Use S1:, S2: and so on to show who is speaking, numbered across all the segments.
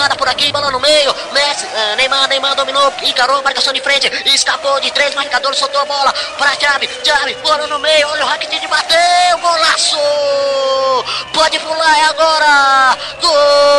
S1: nada por aqui, bola no meio. Messi, uh, Neymar, Neymar dominou, encarou, marcação de frente, escapou de três marcadores, soltou a bola para Chave, Chave, bola no meio, olha o Rakitic bateu, golaço! Pode pular, é agora! Gol!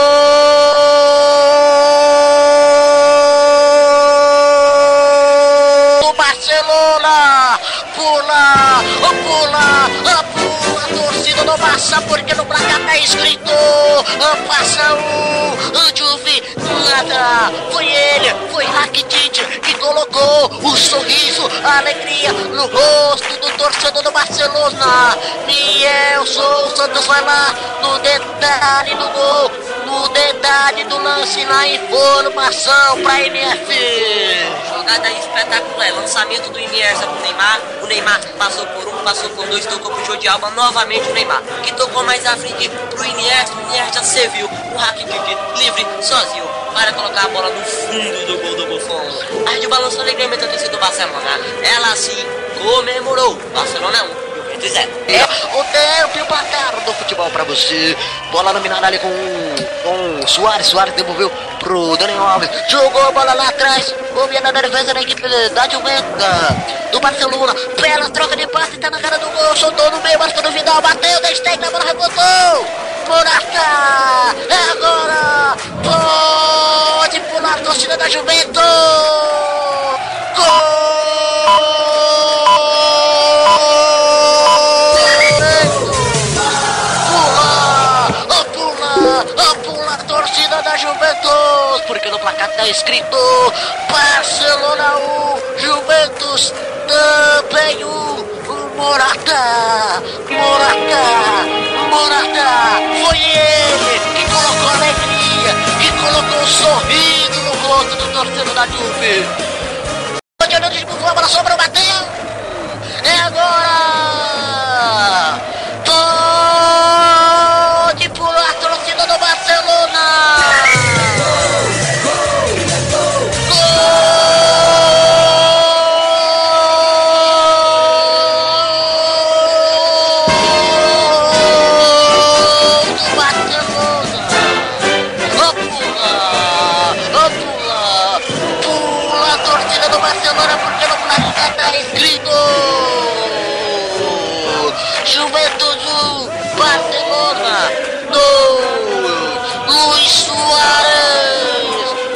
S1: Passa o Juve nada. Foi ele foi Rakitic que colocou o sorriso a alegria no rosto do torcedor do Barcelona. Nielson Santos vai lá no detalhe do gol no detalhe do lance na informação pra MF
S2: jogada espetacular. É lançamento do Iniesta pro Neymar. O Neymar passou por um, passou por dois, tocou pro de Alba. Novamente o Neymar, que tocou mais à frente pro Iniesta. O Iniesta serviu. O Hakimik livre, sozinho, para colocar a bola no fundo do gol do Buffon. A de balançou alegremente a torcida do Barcelona. Ela sim comemorou. Barcelona 1,
S1: Juventus 0 o tempo e o placar do futebol pra você. Bola dominada ali com, com Soares. Soares devolveu pro Daniel Alves. Jogou a bola lá atrás. Combina da defesa da equipe da Juventus do Barcelona. Bela troca de passe. Tá na cara do gol. Soltou no meio. Marcou no final. Bateu. Destec a bola. Rebotou. Morata. É agora. Pode pular a torcida da Juventus. Juventus também 1. Morata, Morata, Morata, foi ele que colocou alegria, que colocou um sorriso no rosto do torcedor da Juve. Juventus 1, Barcelona 2. Luiz Soares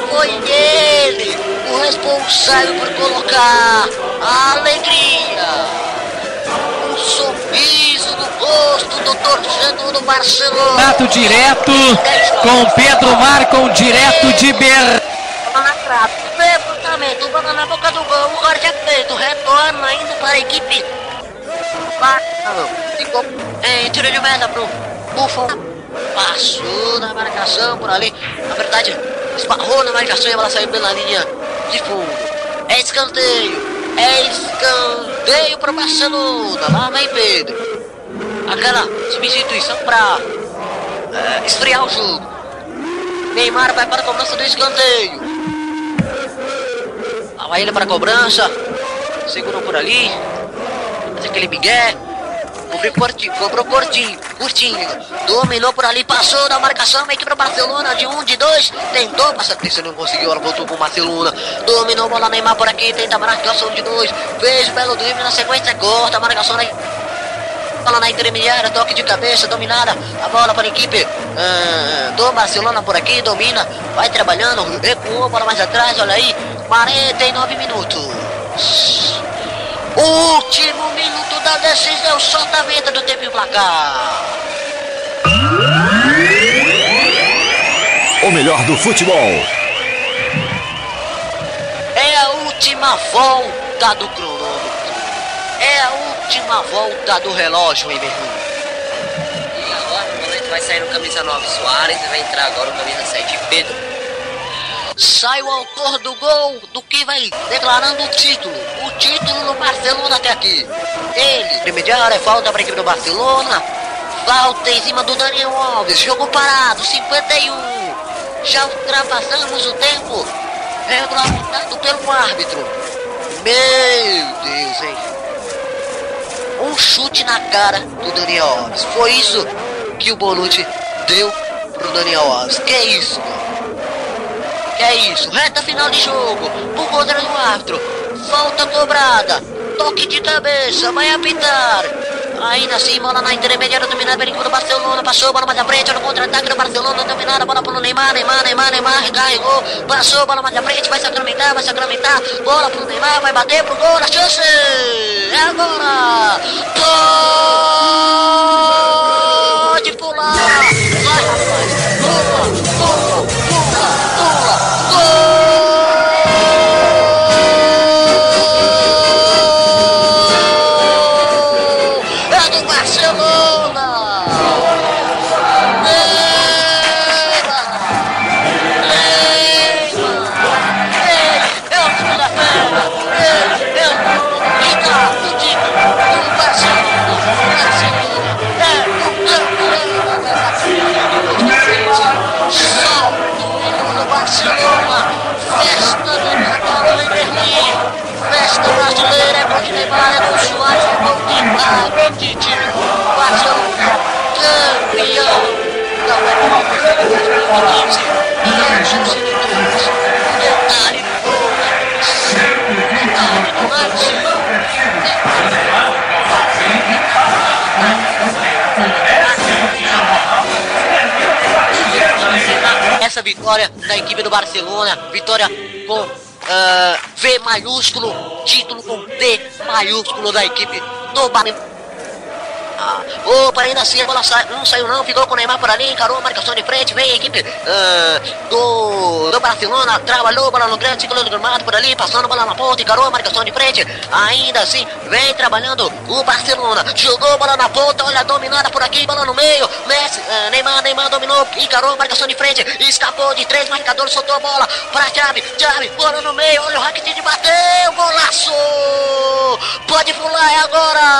S1: foi ele o responsável por colocar a alegria, um sorriso no rosto do torcedor do Barcelona.
S3: Contato direto com Pedro Marcon, direto de Ber.
S1: Levantamento, bola na boca do gol, o Jorge feito, retorna indo para a equipe em tiro de meta pro Buffon. Passou na marcação por ali. Na verdade, esbarrou na marcação e ela saiu pela linha de fundo. É escanteio. É escanteio pro Barcelona. Lá vem Pedro. Aquela substituição pra é, esfriar o jogo. Neymar vai para a cobrança do escanteio. Lá ele para a cobrança. Segurou por ali aquele migué. Cobriu curtinho, cobrou curtinho, curtinho. Dominou por ali, passou da marcação, equipe do Barcelona de um, de dois. Tentou passar atenção, não conseguiu, ela voltou com o Barcelona. Dominou bola Neymar por aqui, tenta a marcação de dois. Fez belo drible na sequência, corta a marcação aí. Bola na intermediária, toque de cabeça, dominada. A bola para a equipe uh, do Barcelona por aqui, domina. Vai trabalhando, recuou, bola mais atrás, olha aí. 49 minutos. Último minuto da decisão, solta a venda do tempo e placar.
S4: O melhor do futebol.
S1: É a última volta do cronômetro. É a última volta do relógio, hein, meu irmão?
S2: E agora o momento vai sair no camisa 9 Soares e vai entrar agora o camisa 7 Pedro.
S1: Sai o autor do gol do que vai declarando o título. O título no Barcelona até aqui. Ele, intermediário, é falta para a equipe do Barcelona. Falta em cima do Daniel Alves. Jogo parado, 51. Já ultrapassamos o tempo regulamentado pelo árbitro. Meu Deus, hein? Um chute na cara do Daniel Alves. Foi isso que o Bonucci deu pro Daniel Alves. Que isso, mano? É isso? Reta final de jogo. Por conta do árbitro. Falta cobrada. Toque de cabeça. Vai apitar. Ainda assim, bola na intermediária dominada pelo Barcelona. Passou, bola mais à frente, no contra-ataque do Barcelona. Dominada, bola pro Neymar, Neymar, Neymar, Neymar. Recarregou. Passou, bola mais à frente, vai sacramentar, vai sacramentar. Bola pro Neymar, vai bater pro gol. A chance é agora. Pode essa vitória da equipe do Barcelona, vitória com ah, V maiúsculo, título com T maiúsculo da equipe do Barcelona. Ah, opa, ainda assim a bola sai, não saiu não, ficou com o Neymar por ali, encarou a marcação de frente, vem a equipe ah, do, do Barcelona, trabalhou bola no grande ciclo do gramado por ali, passando bola na ponta, encarou a marcação de frente, ainda assim vem trabalhando o Barcelona, jogou bola na ponta, olha, dominada por aqui, bola no meio, Messi, ah, Neymar, Neymar dominou, encarou a marcação de frente, escapou de três marcadores, soltou a bola pra Xavi, Xavi, bola no meio, olha o Rakitic bateu, golaço! Pode pular, é agora!